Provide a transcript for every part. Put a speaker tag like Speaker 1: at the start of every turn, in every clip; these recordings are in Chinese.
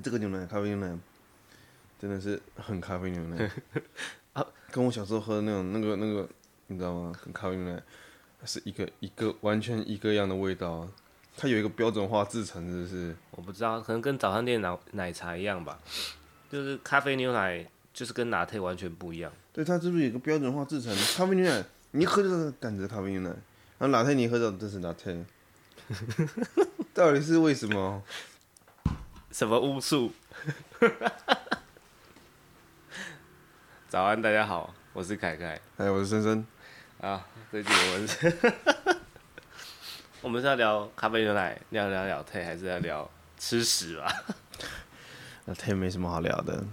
Speaker 1: 这个牛奶，咖啡牛奶，真的是很咖啡牛奶 啊，跟我小时候喝的那种那个那个，你知道吗？很咖啡牛奶是一个一个完全一个样的味道啊。它有一个标准化制成，是不是？
Speaker 2: 我不知道，可能跟早餐店奶奶茶一样吧。就是咖啡牛奶，就是跟拿铁完全不一样。
Speaker 1: 对，它是不是有一个标准化制成？咖啡牛奶，你一喝就是感觉咖啡牛奶，然后拿铁你喝到这是拿铁，到底是为什么？
Speaker 2: 什么巫术？早安，大家好，我是凯凯，
Speaker 1: 哎，我是森森。
Speaker 2: 啊，最近我们是，我们是要聊咖啡牛奶，聊聊聊天，还是要聊吃屎吧？
Speaker 1: 那天没什么好聊的。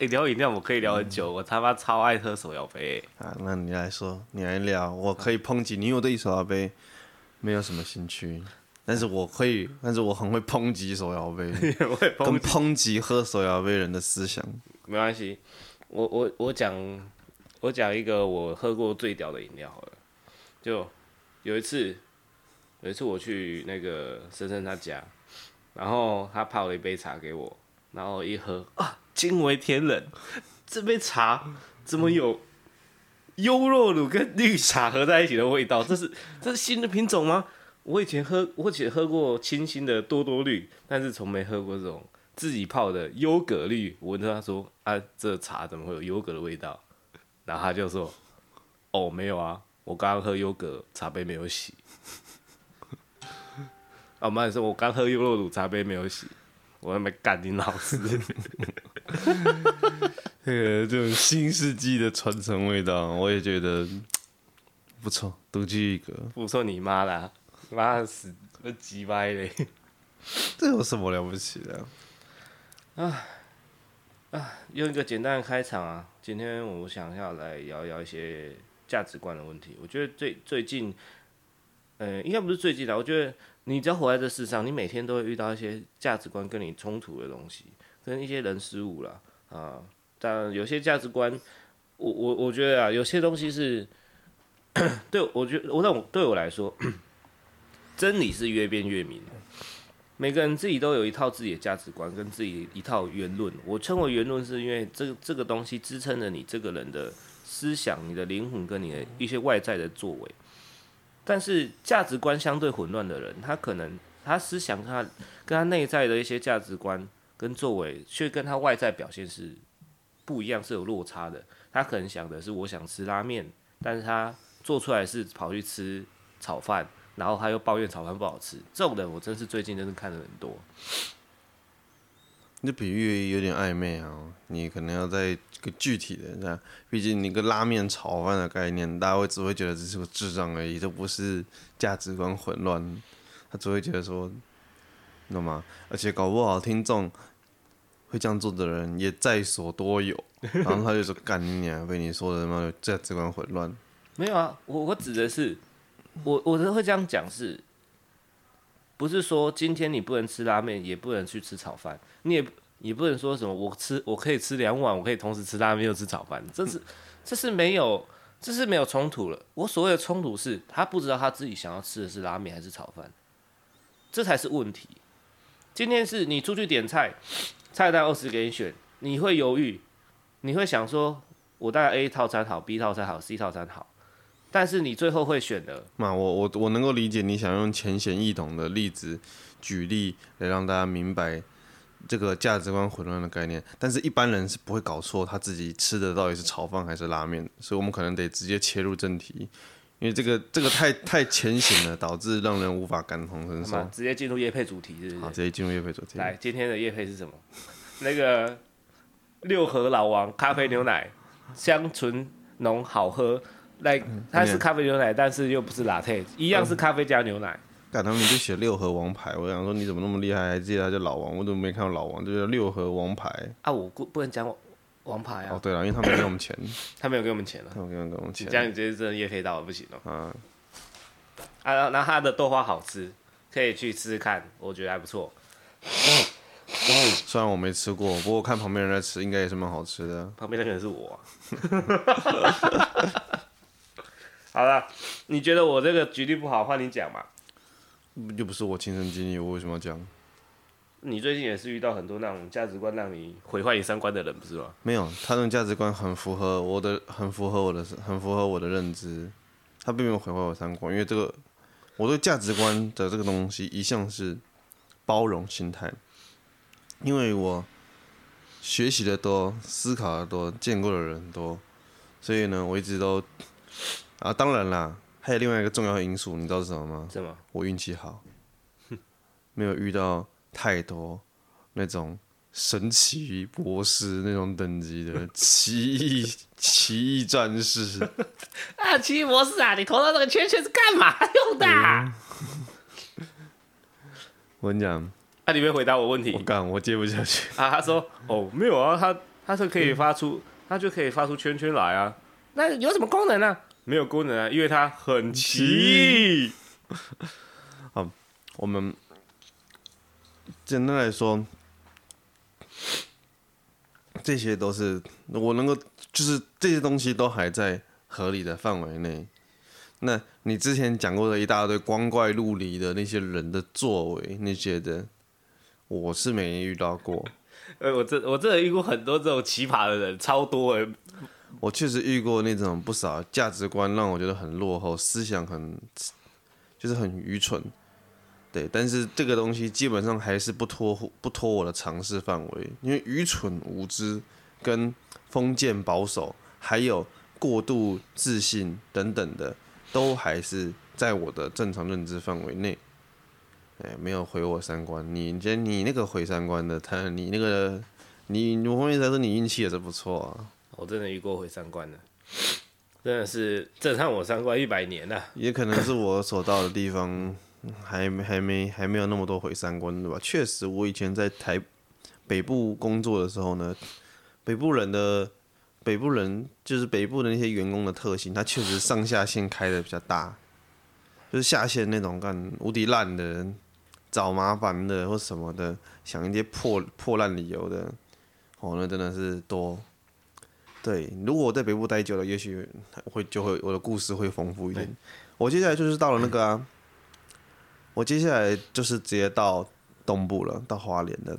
Speaker 2: 欸、聊饮料我可以聊很久，嗯、我他妈超爱喝手摇杯。
Speaker 1: 啊，那你来说，你来聊，我可以抨击你，我对手摇杯没有什么兴趣。但是我可以，但是我很会抨击手摇杯，跟抨击喝手摇杯人的思想。
Speaker 2: 没关系，我我我讲，我讲一个我喝过最屌的饮料好了。就有一次，有一次我去那个深深他家，然后他泡了一杯茶给我，然后一喝啊，惊为天人，这杯茶怎么有优酪乳跟绿茶合在一起的味道？这是这是新的品种吗？我以前喝，我以前喝过清新的多多绿，但是从没喝过这种自己泡的优格绿。我问他说：“啊，这茶怎么会有优格的味道？”然后他就说：“哦，没有啊，我刚刚喝优格，茶杯没有洗。”啊，我妈也说：“我刚喝优酪乳，茶杯没有洗。”我还没干你老师。
Speaker 1: 这个这种新世纪的传承味道，我也觉得不错，独具一格。
Speaker 2: 不错你妈啦！妈死，那鸡歪嘞！
Speaker 1: 这有什么了不起的？
Speaker 2: 啊啊！用一个简单的开场啊，今天我想要来聊聊一些价值观的问题。我觉得最最近，呃，应该不是最近的。我觉得你只要活在这世上，你每天都会遇到一些价值观跟你冲突的东西，跟一些人事物啦啊。但有些价值观，我我我觉得啊，有些东西是，对我觉得我那我对我来说。真理是越辩越明，每个人自己都有一套自己的价值观跟自己一套言论。我称为言论，是因为这这个东西支撑着你这个人的思想、你的灵魂跟你的一些外在的作为。但是价值观相对混乱的人，他可能他思想他跟他内在的一些价值观跟作为，却跟他外在表现是不一样，是有落差的。他可能想的是我想吃拉面，但是他做出来是跑去吃炒饭。然后他又抱怨炒饭不好吃，这种人我真是最近真是看了很多。
Speaker 1: 你这比喻有点暧昧啊，你可能要再一个具体的这样，毕竟你个拉面炒饭的概念，大家会只会觉得这是个智障而已，这不是价值观混乱，他只会觉得说，你懂吗？而且搞不好听众会这样做的人也在所多有，然后他就说干你娘，被你说的什么价值观混乱？
Speaker 2: 没有啊，我我指的是。我我都会这样讲，是不是说今天你不能吃拉面，也不能去吃炒饭？你也也不能说什么我吃我可以吃两碗，我可以同时吃拉面又吃炒饭，这是 这是没有这是没有冲突了。我所谓的冲突是，他不知道他自己想要吃的是拉面还是炒饭，这才是问题。今天是你出去点菜，菜单二十给你选，你会犹豫，你会想说，我大概 A 套餐好，B 套餐好，C 套餐好。但是你最后会选的
Speaker 1: 嘛？我我我能够理解你想用浅显易懂的例子举例来让大家明白这个价值观混乱的概念。但是一般人是不会搞错他自己吃的到底是炒饭还是拉面，所以我们可能得直接切入正题，因为这个这个 太太浅显了，导致让人无法感同身受。
Speaker 2: 直接进入夜配主题是不是？
Speaker 1: 好，直接进入夜配主题。
Speaker 2: 来，今天的夜配是什么？那个六合老王咖啡牛奶，香醇浓好喝。来，like, 它是咖啡牛奶，但是又不是 latte，一样是咖啡加牛奶。
Speaker 1: 干、嗯，他们就写六合王牌，我想说你怎么那么厉害，还记得他叫老王？我怎么没看到老王？就叫六合王牌。
Speaker 2: 啊，我不不能讲王牌啊。
Speaker 1: 哦，对了，因为他没给我们钱。
Speaker 2: 他没有给我们钱了。
Speaker 1: 他没有给我们钱。
Speaker 2: 这样你直接真的夜黑到了不行了。嗯。啊，那他的豆花好吃，可以去吃吃看，我觉得还不错。
Speaker 1: 虽然我没吃过，不过看旁边人在吃，应该也是蛮好吃的。
Speaker 2: 旁边那个人是我、啊。好了，你觉得我这个举例不好，换你讲嘛？
Speaker 1: 又不是我亲身经历，我为什么要讲？
Speaker 2: 你最近也是遇到很多那种价值观让你毁坏你三观的人，不是吗？
Speaker 1: 没有，他那种价值观很符合我的，很符合我的，很符合我的认知。他并没有毁坏我三观，因为这个我对价值观的这个东西一向是包容心态，因为我学习的多，思考的多，见过的人多，所以呢，我一直都啊，当然啦，还有另外一个重要的因素，你知道是什么吗？
Speaker 2: 什么？
Speaker 1: 我运气好，没有遇到太多那种神奇博士那种等级的奇异奇异战士。
Speaker 2: 啊，奇异博士啊，你头上这个圈圈是干嘛 用的？啊？
Speaker 1: 我跟你讲。
Speaker 2: 他里面回答我问题，
Speaker 1: 我干，我接不下去
Speaker 2: 啊！他说：“哦，没有啊，他他是可以发出，他就可以发出圈圈来啊。那有什么功能呢？没有功能啊，因为它很奇。
Speaker 1: 好，我们简单来说，这些都是我能够，就是这些东西都还在合理的范围内。那你之前讲过的一大堆光怪陆离的那些人的作为，你觉得？”我是没遇到过，
Speaker 2: 呃，我这我这里遇过很多这种奇葩的人，超多哎。
Speaker 1: 我确实遇过那种不少价值观让我觉得很落后，思想很就是很愚蠢，对。但是这个东西基本上还是不脱不脱我的尝试范围，因为愚蠢无知、跟封建保守，还有过度自信等等的，都还是在我的正常认知范围内。哎，没有毁我三观。你觉得你那个毁三观的，他你那个，你我后面才说你运气也是不错啊。
Speaker 2: 我真的遇过毁三观的，真的是震撼我三观一百年了。
Speaker 1: 也可能是我所到的地方还没还没还没有那么多毁三观对吧？确实，我以前在台北部工作的时候呢，北部人的北部人就是北部的那些员工的特性，他确实上下线开的比较大，就是下线那种干无敌烂的人。找麻烦的或什么的，想一些破破烂理由的，哦，那真的是多。对，如果我在北部待久了，也许会就会我的故事会丰富一点。我接下来就是到了那个啊，我接下来就是直接到东部了，到花莲的。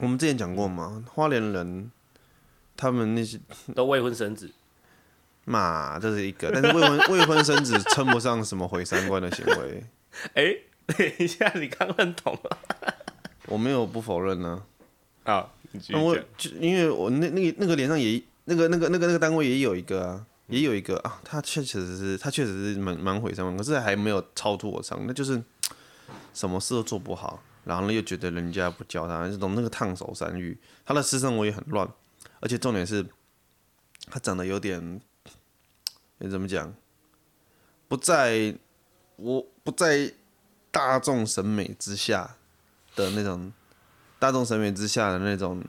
Speaker 1: 我们之前讲过嘛，花莲人他们那些
Speaker 2: 都未婚生子，
Speaker 1: 嘛，这是一个，但是未婚未婚生子称不上什么毁三观的行为。
Speaker 2: 哎。等一下，你刚认同了？
Speaker 1: 我没有不否认呢、
Speaker 2: 啊。好，
Speaker 1: 那我就因为我那那个那个脸上也那个那个那个那个单位也有一个啊，也有一个啊，他确实是他确实是蛮蛮毁三观，可是还没有超脱我常，那就是什么事都做不好，然后呢又觉得人家不教他，这种那个烫手山芋，他的私生活也很乱，而且重点是，他长得有点，你怎么讲？不在，我不在。大众审美之下的那种，大众审美之下的那种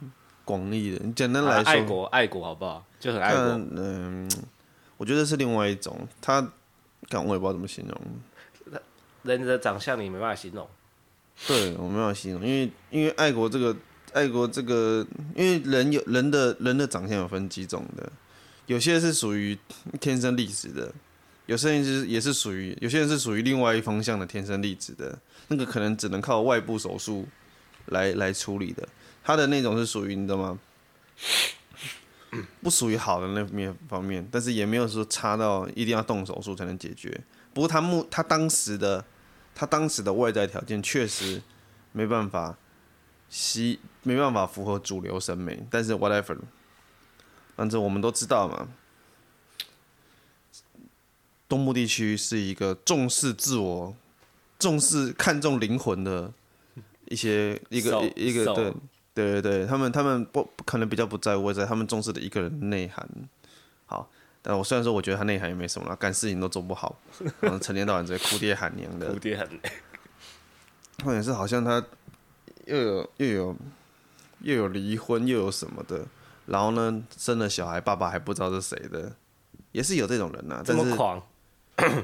Speaker 1: 广义的，你简单来
Speaker 2: 说，爱国爱国好不好？就很爱国。
Speaker 1: 嗯，我觉得是另外一种，他，看我也不知道怎么形容。
Speaker 2: 人的长相你没办法形容。
Speaker 1: 对，我没办法形容，因为因为爱国这个爱国这个，因为人有人的人的长相有分几种的，有些是属于天生丽质的。有些人是也是属于，有些人是属于另外一方向的天生丽质的，那个可能只能靠外部手术来来处理的。他的那种是属于你知道吗？不属于好的那面方面，但是也没有说差到一定要动手术才能解决。不过他目他当时的他当时的外在条件确实没办法吸，没办法符合主流审美。但是 whatever，反正我们都知道嘛。东部地区是一个重视自我、重视看重灵魂的一些一个一个.对对对对，他们他们不不可能比较不在乎在他们重视的一个人内涵。好，但我虽然说我觉得他内涵也没什么了，干事情都做不好，然后成天到晚在哭爹喊娘的。
Speaker 2: 哭爹喊娘。
Speaker 1: 或者是好像他又有又有又有离婚又有什么的，然后呢生了小孩，爸爸还不知道是谁的，也是有这种人呐、啊。这么
Speaker 2: 狂。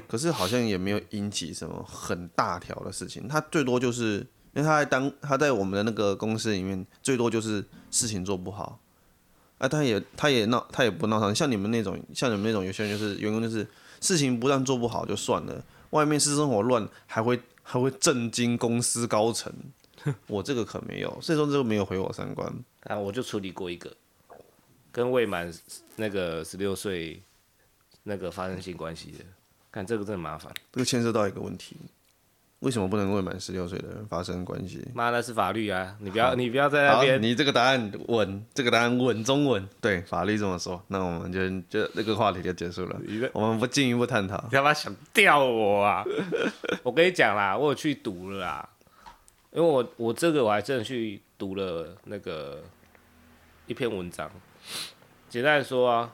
Speaker 1: 可是好像也没有引起什么很大条的事情，他最多就是，因为他在当他在我们的那个公司里面，最多就是事情做不好，啊，他也他也闹他也不闹腾，像你们那种像你们那种有些人就是员工就是事情不但做不好就算了，外面私生活乱还会还会震惊公司高层，我这个可没有，所以说这个没有毁我三观。
Speaker 2: 啊，我就处理过一个，跟未满那个十六岁那个发生性关系的，看这个真的麻烦。
Speaker 1: 这个牵涉到一个问题。为什么不能未满十六岁的人发生关系？
Speaker 2: 妈，那是法律啊！你不要，你不要在那边。
Speaker 1: 你这个答案稳，这个答案稳中稳。对，法律这么说，那我们就就这个话题就结束了。我们不进一步探讨。
Speaker 2: 你他妈想吊我啊！我跟你讲啦，我有去读了啦，因为我我这个我还真的去读了那个一篇文章。简单说啊，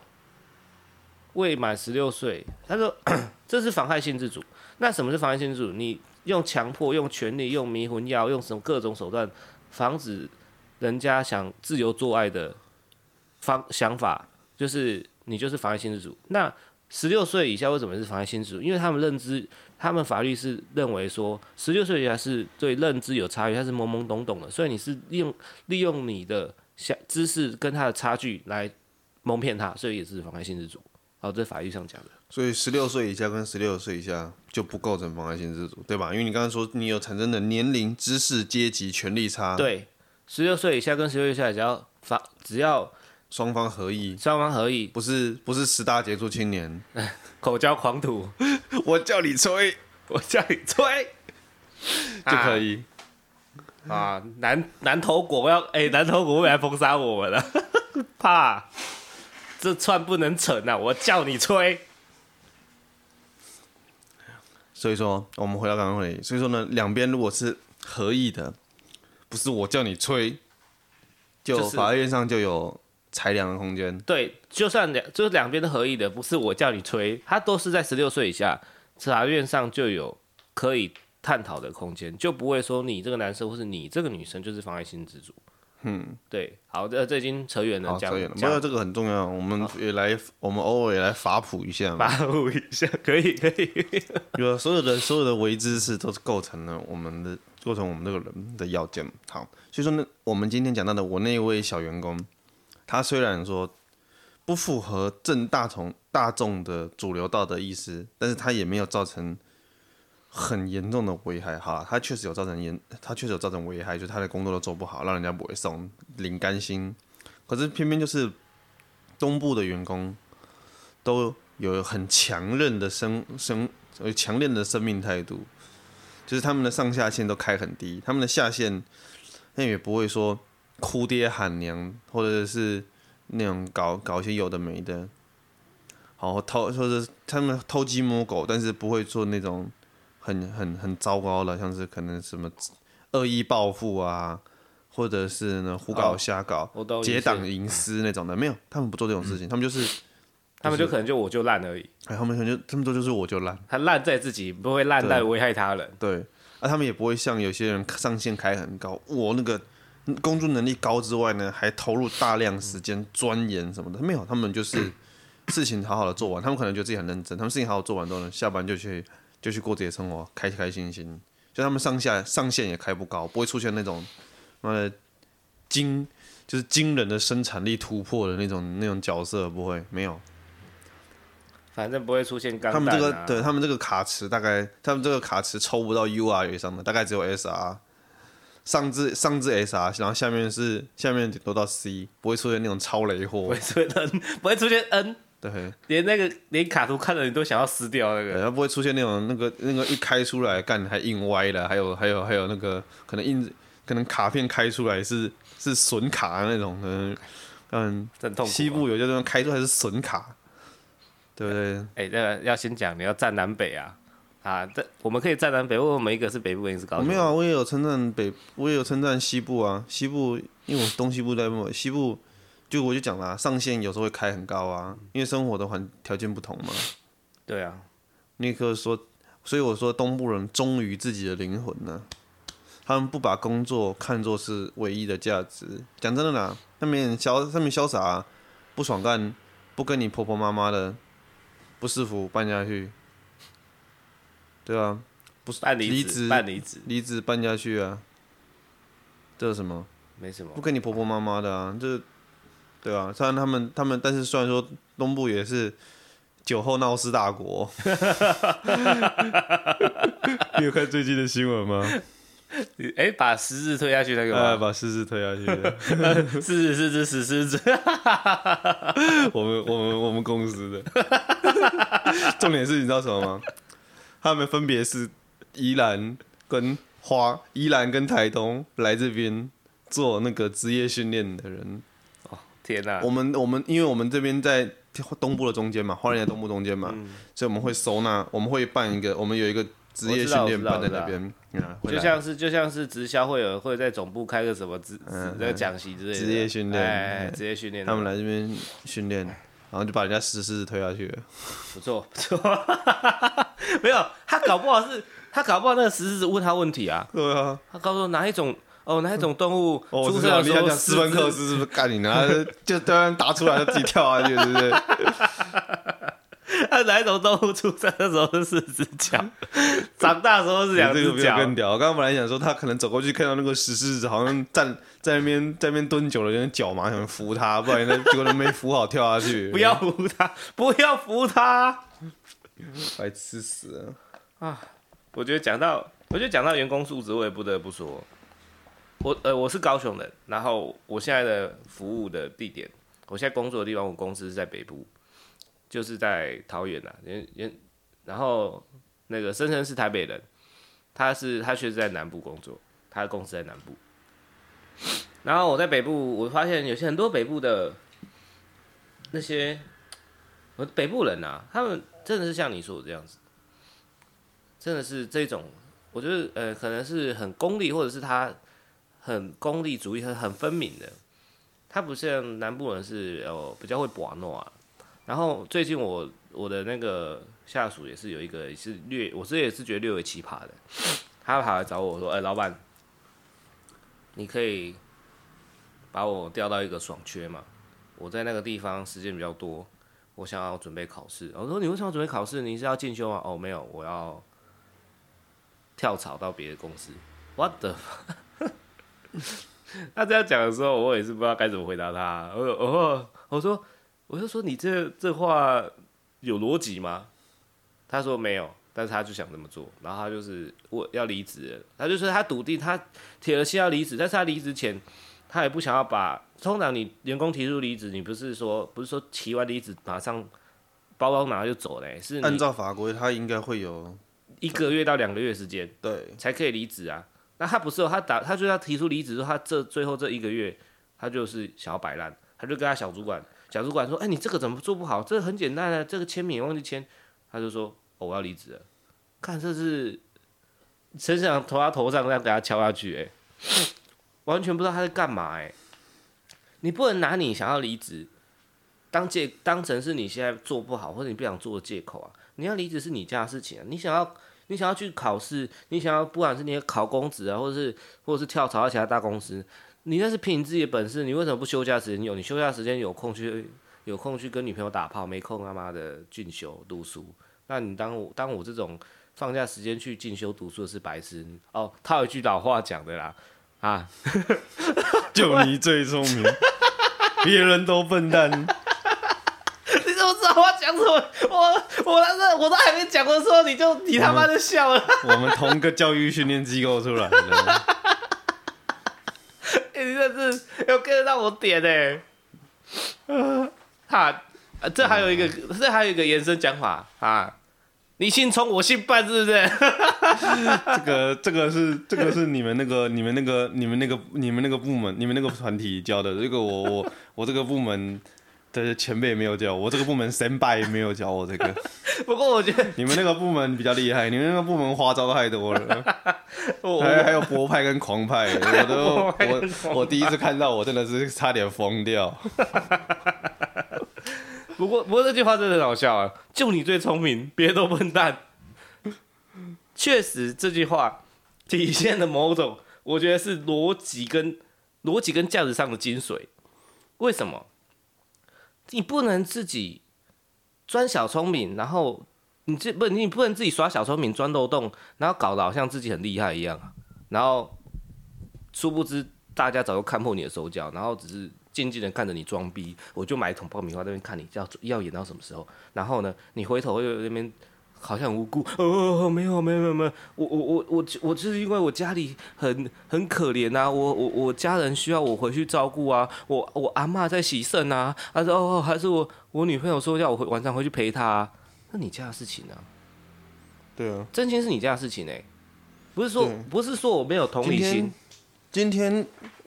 Speaker 2: 未满十六岁，他说 这是妨害性自主。那什么是妨害性自主？你用强迫、用权力、用迷魂药、用什么各种手段，防止人家想自由做爱的方想法，就是你就是妨碍性自主。那十六岁以下为什么是妨碍性自主？因为他们认知，他们法律是认为说，十六岁以下是对认知有差异，他是懵懵懂懂的，所以你是利用利用你的想知识跟他的差距来蒙骗他，所以也是妨碍性自主。好，这法律上讲的。
Speaker 1: 所以十六岁以下跟十六岁以下就不构成妨碍性自主，对吧？因为你刚刚说你有产生的年龄、知识、阶级、权力差。
Speaker 2: 对，十六岁以下跟十六岁以下只要法只要
Speaker 1: 双方合意，
Speaker 2: 双方合意，
Speaker 1: 不是不是十大杰出青年，
Speaker 2: 口交狂徒，
Speaker 1: 我叫你吹，
Speaker 2: 我叫你吹
Speaker 1: 就可以
Speaker 2: 啊！啊南南投国要哎、欸，南投国未来封杀我们了，怕这串不能成啊！我叫你吹。
Speaker 1: 所以说，我们回到刚刚问题。所以说呢，两边如果是合意的，不是我叫你吹，就法院上就有裁量的空间。
Speaker 2: 对，就算两就是两边都合意的，不是我叫你吹，他都是在十六岁以下，法院上就有可以探讨的空间，就不会说你这个男生或是你这个女生就是妨碍性自主。嗯，对，好的，这已经扯远了，讲
Speaker 1: 扯远了，没有这个很重要，我们也来，我们偶尔也来法普一下嘛，
Speaker 2: 法普一下，可以，可以，
Speaker 1: 有所有的所有的微知识都是构成了我们的构成我们这个人的要件。好，所以说呢，我们今天讲到的我那一位小员工，他虽然说不符合正大从大众的主流道德意识，但是他也没有造成。很严重的危害哈，他确实有造成严，他确实有造成危害，就是他的工作都做不好，让人家不会送，领甘心。可是偏偏就是东部的员工都有很强韧的生生，有强烈的生命态度，就是他们的上下限都开很低，他们的下限那也不会说哭爹喊娘，或者是那种搞搞一些有的没的，好偷，或者是他们偷鸡摸狗，但是不会做那种。很很很糟糕的，像是可能什么恶意报复啊，或者是呢胡搞瞎搞、结党营私那种的，没有，他们不做这种事情，嗯、他们就是，
Speaker 2: 他们就可能就我就烂而已，
Speaker 1: 哎，他们可能就这么多就是我就烂，
Speaker 2: 他烂在自己，不会烂在危害他人，
Speaker 1: 对，对，啊，他们也不会像有些人上限开很高，我那个工作能力高之外呢，还投入大量时间钻研什么的，没有，他们就是 事情好好的做完，他们可能觉得自己很认真，他们事情好好做完之后呢，下班就去。就去过自己的生活，开开心心。就他们上下上限也开不高，不会出现那种，呃，惊就是惊人的生产力突破的那种那种角色，不会没有。
Speaker 2: 反正不会出现钢啊。
Speaker 1: 他们这个对他们这个卡池大概，他们这个卡池抽不到 UR 以上的，大概只有 SR。上至上至 SR，然后下面是下面都到 C，不会出现那种超雷货。
Speaker 2: 不会出现 N，不会出现 N。
Speaker 1: 对，
Speaker 2: 连那个连卡图看了你都想要撕掉那个，
Speaker 1: 它不会出现那种那个那个一开出来干还印歪了，还有还有还有那个可能印可能卡片开出来是是损卡的那种，嗯嗯，西部有些地方开出来是损卡，对不对？哎、
Speaker 2: 欸，这个要先讲，你要站南北啊啊，这我们可以站南北，因为我们一个是北部，一个是高雄。
Speaker 1: 没有啊，我也有称赞北，我也有称赞西部啊，西部因为我东西部在部，西部。就我就讲了，上限有时候会开很高啊，因为生活的环条件不同嘛。
Speaker 2: 对啊，
Speaker 1: 你可以说，所以我说东部人忠于自己的灵魂呢、啊，他们不把工作看作是唯一的价值。讲真的啦，他们潇，他们潇洒、啊，不爽干，不跟你婆婆妈妈的，不舒服搬下去，对啊，不是
Speaker 2: 办离职，办离职，
Speaker 1: 离职搬家去啊，这是什么？
Speaker 2: 没什么，
Speaker 1: 不跟你婆婆妈妈的啊，这。对啊，虽然他们他们，但是虽然说东部也是酒后闹事大国 你有看最近的新闻吗？
Speaker 2: 哎、欸，把狮子推下去那个吗？
Speaker 1: 呃，把狮子推下去。
Speaker 2: 是是是是是是。
Speaker 1: 我们我们我们公司的。重点是你知道什么吗？他们分别是宜兰跟花，宜兰跟台东来这边做那个职业训练的人。
Speaker 2: 哦，天哪！
Speaker 1: 我们我们因为我们这边在东部的中间嘛，花莲的东部中间嘛，嗯、所以我们会收纳，我们会办一个，我们有一个。职业训练班在那边，
Speaker 2: 就像是就像是直销会有会在总部开个什么职那个讲习之类的。职业训练，职业训练，
Speaker 1: 他们来这边训练，然后就把人家石狮子推下去了。
Speaker 2: 不错不错，没有他搞不好是，他搞不好那个石狮子问他问题啊。
Speaker 1: 对啊，
Speaker 2: 他告诉我哪一种哦哪一种动物出生的时候
Speaker 1: 斯芬克斯是不是干你呢？就突然答出来就自己跳下去，对不对？啊哪一种动物出生的时候是四只脚，长大的时候是两只脚。这个更屌。我刚刚本来想说，他可能走过去看到那个石狮子，好像站在那边，在那边蹲久了，有点脚麻，想扶他，不然那结果都没扶好，跳下去。
Speaker 2: 不要扶他，不要扶他，
Speaker 1: 白痴死了啊！
Speaker 2: 我觉得讲到，我觉得讲到员工素质，我也不得不说，我呃我是高雄人，然后我现在的服务的地点，我现在工作的地方，我公司是在北部。就是在桃园呐、啊，然后那个生生是台北人，他是他确实在南部工作，他的公司在南部。然后我在北部，我发现有些很多北部的那些，我北部人啊，他们真的是像你说的这样子，真的是这种，我觉得呃，可能是很功利，或者是他很功利主义，很很分明的，他不像南部人是哦比较会玩弄啊。然后最近我我的那个下属也是有一个也是略，我这也是觉得略微奇葩的，他跑来找我说：“哎，老板，你可以把我调到一个爽缺嘛？我在那个地方时间比较多，我想要准备考试。”我说：“你为什么准备考试？你是要进修吗？”哦，没有，我要跳槽到别的公司。What the？他这样讲的时候，我也是不知道该怎么回答他。我我我说。我就说你这这话有逻辑吗？他说没有，但是他就想这么做，然后他就是我要离职，他就说他笃定他铁了心要离职，但是他离职前他也不想要把，通常你员工提出离职，你不是说不是说提完离职马上包包拿就走嘞，是
Speaker 1: 按照法规他应该会有
Speaker 2: 一个月到两个月时间，
Speaker 1: 对，
Speaker 2: 才可以离职啊。那他不是哦，他打他就要提出离职，说他这最后这一个月他就是想要摆烂，他就跟他小主管。小主管说：“哎、你这个怎么做不好？这很简单啊，这个签名忘记签。”他就说：“哦，我要离职了。”看这是，真想投他头上这样给他敲下去，哎，完全不知道他在干嘛，哎，你不能拿你想要离职当借当成是你现在做不好或者你不想做的借口啊！你要离职是你家的事情啊！你想要你想要去考试，你想要不管是你考公职啊，或者是或者是跳槽到其他大公司。你那是凭你自己的本事，你为什么不休假时间有？你休假时间有空去，有空去跟女朋友打炮，没空他妈的进修读书。那你当我当我这种放假时间去进修读书的是白痴哦。套一句老话讲的啦，啊，
Speaker 1: 就你最聪明，别人都笨蛋。
Speaker 2: 你怎么知道我讲什么？我我那个我都还没讲的时候，你就你他妈就笑了。
Speaker 1: 我们，同个教育训练机构出来的。
Speaker 2: 你这 是要跟得到我点呢、欸？哈，这还有一个，这还有一个延伸讲法啊！你姓聪，我姓半，是不是？
Speaker 1: 这个，这个是，这个是你们那个，你们那个，你们那个，你们那个部门，你们那个团体教的。这个我，我，我这个部门。对，前辈没有教我，这个部门先辈也没有教我这个。
Speaker 2: 不过我觉得
Speaker 1: 你们那个部门比较厉害，你们那个部门花招太多了，还还有博派跟狂派，我都 我我第一次看到，我真的是差点疯掉。
Speaker 2: 不过不过这句话真的很好笑啊！就你最聪明，别都笨蛋。确实这句话体现了某种，我觉得是逻辑跟逻辑跟价值上的精髓。为什么？你不能自己钻小聪明，然后你这不，你不能自己耍小聪明钻漏洞，然后搞得好像自己很厉害一样，然后殊不知大家早就看破你的手脚，然后只是静静的看着你装逼。我就买一桶爆米花在那边看你要要演到什么时候，然后呢，你回头又那边好像很无辜，哦，没有没有没有没有，我我我我我就是因为我家里很很可怜呐，我我我家人需要我回去照顾啊，我我阿妈在洗肾啊，还是哦，还是我我女朋友说要我回晚上回去陪她啊，那你家的事情呢？
Speaker 1: 对啊，
Speaker 2: 真心是你家的事情哎，不是说不是说我没有同理心。
Speaker 1: 今天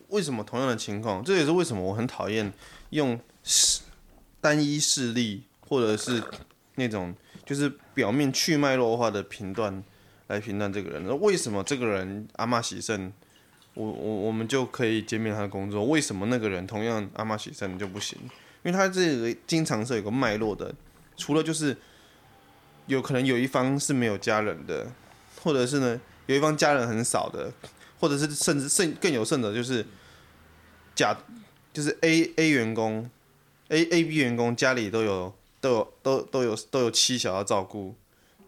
Speaker 1: 为什么同样的情况？这也是为什么我很讨厌用单一事例或者是那种。就是表面去脉络化的评断来评断这个人，那为什么这个人阿嬷洗肾，我我我们就可以减免他的工作？为什么那个人同样阿嬷洗肾就不行？因为他这个经常是有个脉络的，除了就是有可能有一方是没有家人的，或者是呢有一方家人很少的，或者是甚至甚更有甚者就是假就是 A A 员工 A A B 员工家里都有。都有都都有都有妻小要照顾，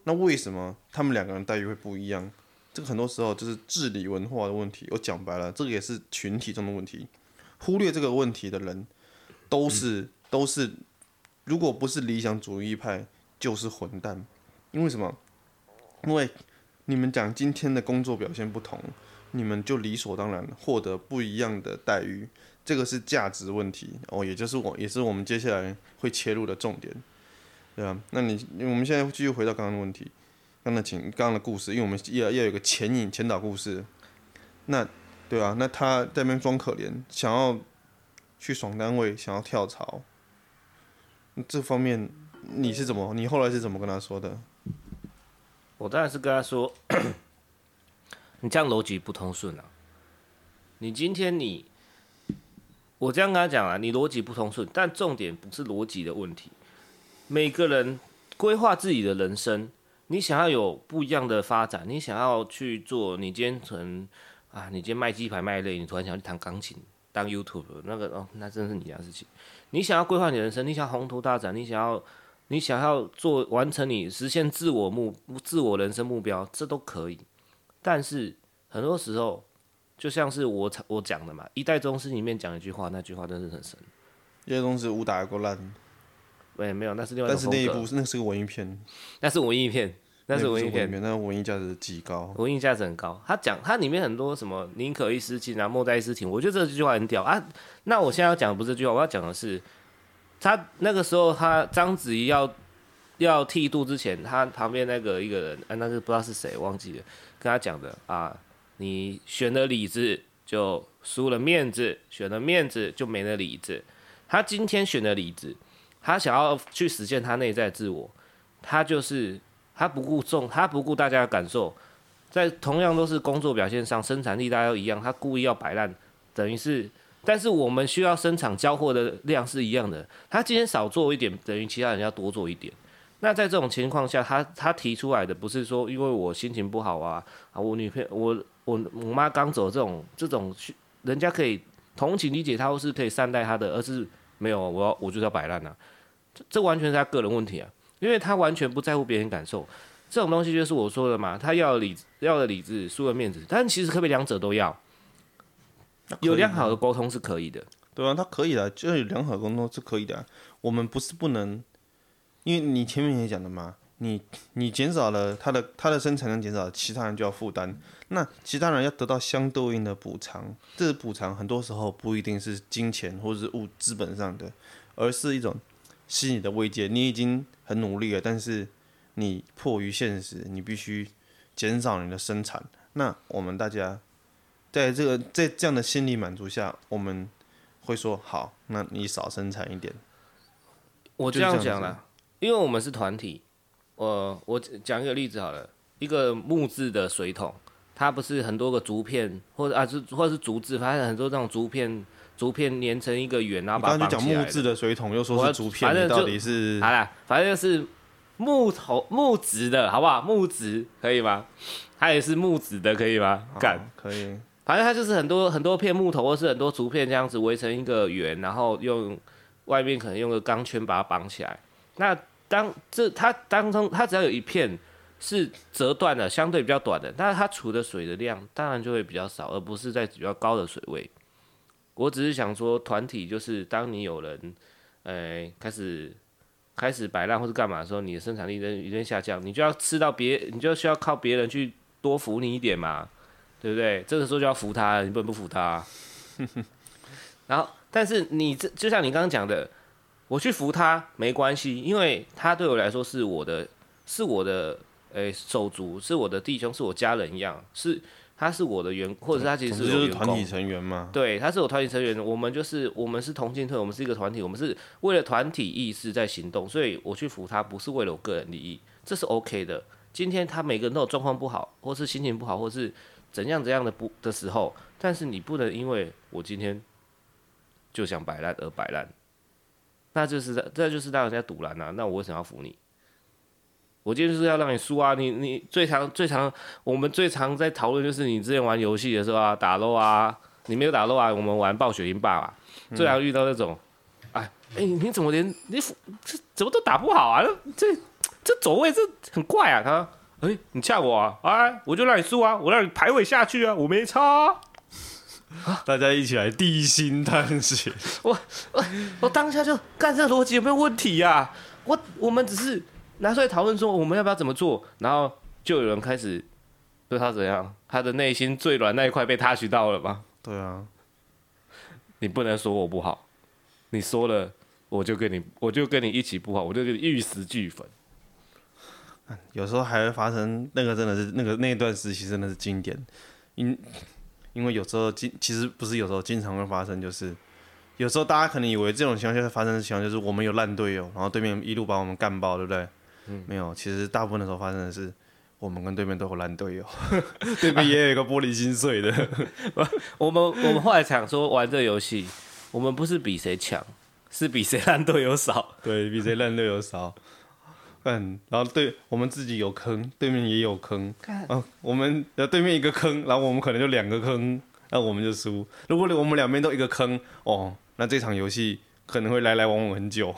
Speaker 1: 那为什么他们两个人待遇会不一样？这个很多时候就是治理文化的问题。我讲白了，这个也是群体中的问题。忽略这个问题的人，都是都是，如果不是理想主义派，就是混蛋。因为什么？因为你们讲今天的工作表现不同，你们就理所当然获得不一样的待遇。这个是价值问题哦，也就是我也是我们接下来会切入的重点，对啊，那你我们现在继续回到刚刚的问题，刚刚的情刚刚的故事，因为我们要要有个前引前导故事，那对啊，那他在那边装可怜，想要去爽单位，想要跳槽，这方面你是怎么？你后来是怎么跟他说的？
Speaker 2: 我当然是跟他说，你这样逻辑不通顺啊，你今天你。我这样跟他讲啊，你逻辑不通顺，但重点不是逻辑的问题。每个人规划自己的人生，你想要有不一样的发展，你想要去做，你今天可能啊，你今天卖鸡排卖累，你突然想去弹钢琴，当 YouTube 那个哦，那真是你家事情。你想要规划你人生，你想宏图大展，你想要你想要做完成你实现自我目自我人生目标，这都可以。但是很多时候。就像是我我讲的嘛，《一代宗师》里面讲一句话，那句话真是很神。
Speaker 1: 一代宗师武打够烂。
Speaker 2: 没，没有，那是另外。
Speaker 1: 但是那一部那是个文艺片。
Speaker 2: 那是文艺片，那是文艺片，
Speaker 1: 那文艺价值极高。
Speaker 2: 文艺价值很高。他讲他里面很多什么“宁可一失顷”啊，“莫在一失庭”，我觉得这句话很屌啊。那我现在要讲的不是这句话，我要讲的是，他那个时候他章子怡要要剃度之前，他旁边那个一个人，啊，那个不知道是谁，忘记了，跟他讲的啊。你选了里子就输了面子，选了面子就没了里子。他今天选了里子，他想要去实现他内在自我，他就是他不顾众，他不顾大家的感受，在同样都是工作表现上，生产力大家都一样，他故意要摆烂，等于是，但是我们需要生产交货的量是一样的，他今天少做一点，等于其他人要多做一点。那在这种情况下，他他提出来的不是说因为我心情不好啊，啊，我女朋友我。我我妈刚走，这种这种人家可以同情理解他，或是可以善待他的，而是没有，我要我就是要摆烂呐，这这完全是他个人问题啊，因为他完全不在乎别人感受，这种东西就是我说的嘛，他要理要的理智，输了面子，但其实可不可以两者都要？有良好的沟通是可以的，
Speaker 1: 对啊，他可以的，就有良好的沟通是可以的，我们不是不能，因为你前面也讲的嘛。你你减少了他的他的生产量减少了，其他人就要负担，那其他人要得到相对应的补偿。这个补偿很多时候不一定是金钱或者是物资本上的，而是一种心理的慰藉。你已经很努力了，但是你迫于现实，你必须减少你的生产。那我们大家在这个在这样的心理满足下，我们会说好，那你少生产一点。
Speaker 2: 我这样讲了，因为我们是团体。我我讲一个例子好了，一个木质的水桶，它不是很多个竹片，或者啊是或者是竹子，反正很多这种竹片，竹片连成一个圆，然后把它绑起来。刚刚就讲木质的水桶，又说是竹片，反正到底是好了，反正就是木头木质的，好不好？木质可以吗？它也是木质的，可以吗？干
Speaker 1: 可以。
Speaker 2: 反正它就是很多很多片木头，或是很多竹片这样子围成一个圆，然后用外面可能用个钢圈把它绑起来。那当这它当中，它只要有一片是折断的，相对比较短的，但是它储的水的量当然就会比较少，而不是在比较高的水位。我只是想说，团体就是当你有人，呃，开始开始摆烂或是干嘛的时候，你的生产力在一定下降，你就要吃到别，你就需要靠别人去多扶你一点嘛，对不对？这个时候就要扶他，你不能不扶他。然后，但是你这就像你刚刚讲的，我去扶他没关系，因为他对我来说是我的，是我的，诶，手足，是我的弟兄，是我家人一样，是。他是我的员，或者是他其实是
Speaker 1: 就是团体成员嘛。
Speaker 2: 对，他是我团体成员，我们就是我们是同进退，我们是一个团体，我们是为了团体意识在行动，所以我去扶他，不是为了我个人利益，这是 OK 的。今天他每个人都有状况不好，或是心情不好，或是怎样怎样的不的时候，但是你不能因为我今天就想摆烂而摆烂，那就是这就是让人家堵拦啊。那我为什么要服你？我今天就是要让你输啊！你你最常最常我们最常在讨论就是你之前玩游戏的时候啊，打 LOL 啊，你没有打 LOL 啊，我们玩暴雪英霸啊，最常遇到那种，哎哎，你怎么连你这怎么都打不好啊？这这走位这很怪啊！他说，哎，你呛我啊？哎，我就让你输啊，我让你排位下去啊，我没差啊。
Speaker 1: 大家一起来地心探险。
Speaker 2: 我我我当下就干这逻辑有没有问题呀、啊？我我们只是。拿出来讨论说我们要不要怎么做，然后就有人开始对他怎样，他的内心最软那一块被 touch 到了吧？
Speaker 1: 对啊，
Speaker 2: 你不能说我不好，你说了我就跟你我就跟你一起不好，我就跟你玉石俱焚。
Speaker 1: 有时候还会发生那个真的是那个那一段时期真的是经典，因因为有时候经其实不是有时候经常会发生，就是有时候大家可能以为这种情况下发生的情况就是我们有烂队友，然后对面一路把我们干爆，对不对？嗯，没有，其实大部分的时候发生的是，我们跟对面都有烂队友，对面也有一个玻璃心碎的。
Speaker 2: 我们我们后来想说玩这个游戏，我们不是比谁强，是比谁烂队友少。
Speaker 1: 对，比谁烂队友少。嗯，然后对我们自己有坑，对面也有坑。看，啊，我们的对面一个坑，然后我们可能就两个坑，那我们就输。如果我们两边都一个坑，哦，那这场游戏可能会来来往往很久。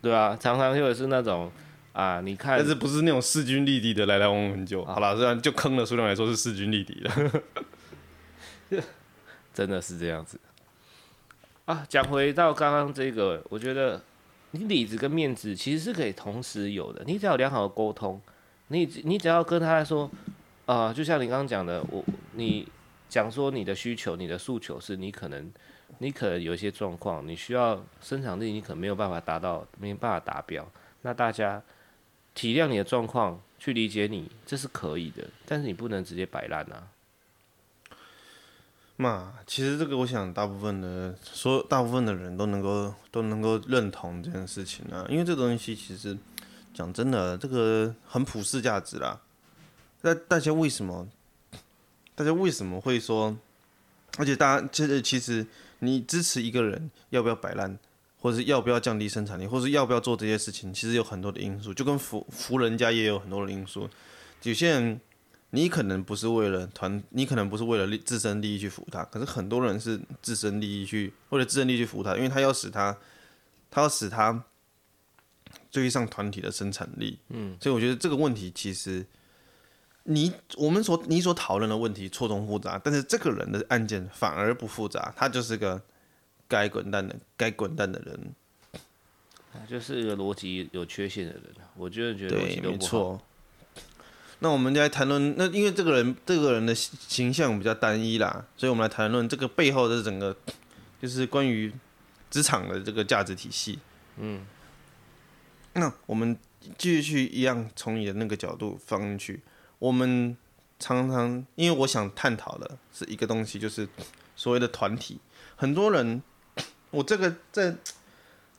Speaker 2: 对啊，常常就是那种。啊，你看，
Speaker 1: 但是不是那种势均力敌的来来往往很久。好了，虽然就坑的数量来说是势均力敌的，
Speaker 2: 真的是这样子。啊，讲回到刚刚这个，我觉得你里子跟面子其实是可以同时有的。你只要良好的沟通，你你只要跟他说，啊、呃，就像你刚刚讲的，我你讲说你的需求、你的诉求是你可能你可能有一些状况，你需要生产力，你可能没有办法达到，没办法达标，那大家。体谅你的状况，去理解你，这是可以的，但是你不能直接摆烂啊。
Speaker 1: 嘛，其实这个我想大部分的，所有大部分的人都能够都能够认同这件事情啊，因为这东西其实讲真的，这个很普世价值啦。那大家为什么？大家为什么会说？而且大家其实其实你支持一个人，要不要摆烂？或者是要不要降低生产力，或者是要不要做这些事情，其实有很多的因素，就跟扶扶人家也有很多的因素。有些人，你可能不是为了团，你可能不是为了利自身利益去扶他，可是很多人是自身利益去，为了自身利益去扶他，因为他要使他，他要使他追上团体的生产力。嗯，所以我觉得这个问题其实，你我们所你所讨论的问题错综复杂，但是这个人的案件反而不复杂，他就是个。该滚蛋的，该滚蛋的人，
Speaker 2: 就是一个逻辑有缺陷的人。我觉得觉得逻辑都不好。
Speaker 1: 那我们就来谈论，那因为这个人这个人的形象比较单一啦，所以我们来谈论这个背后的整个，就是关于职场的这个价值体系。嗯。那我们继续去一样从你的那个角度放进去。我们常常因为我想探讨的是一个东西，就是所谓的团体，很多人。我这个在，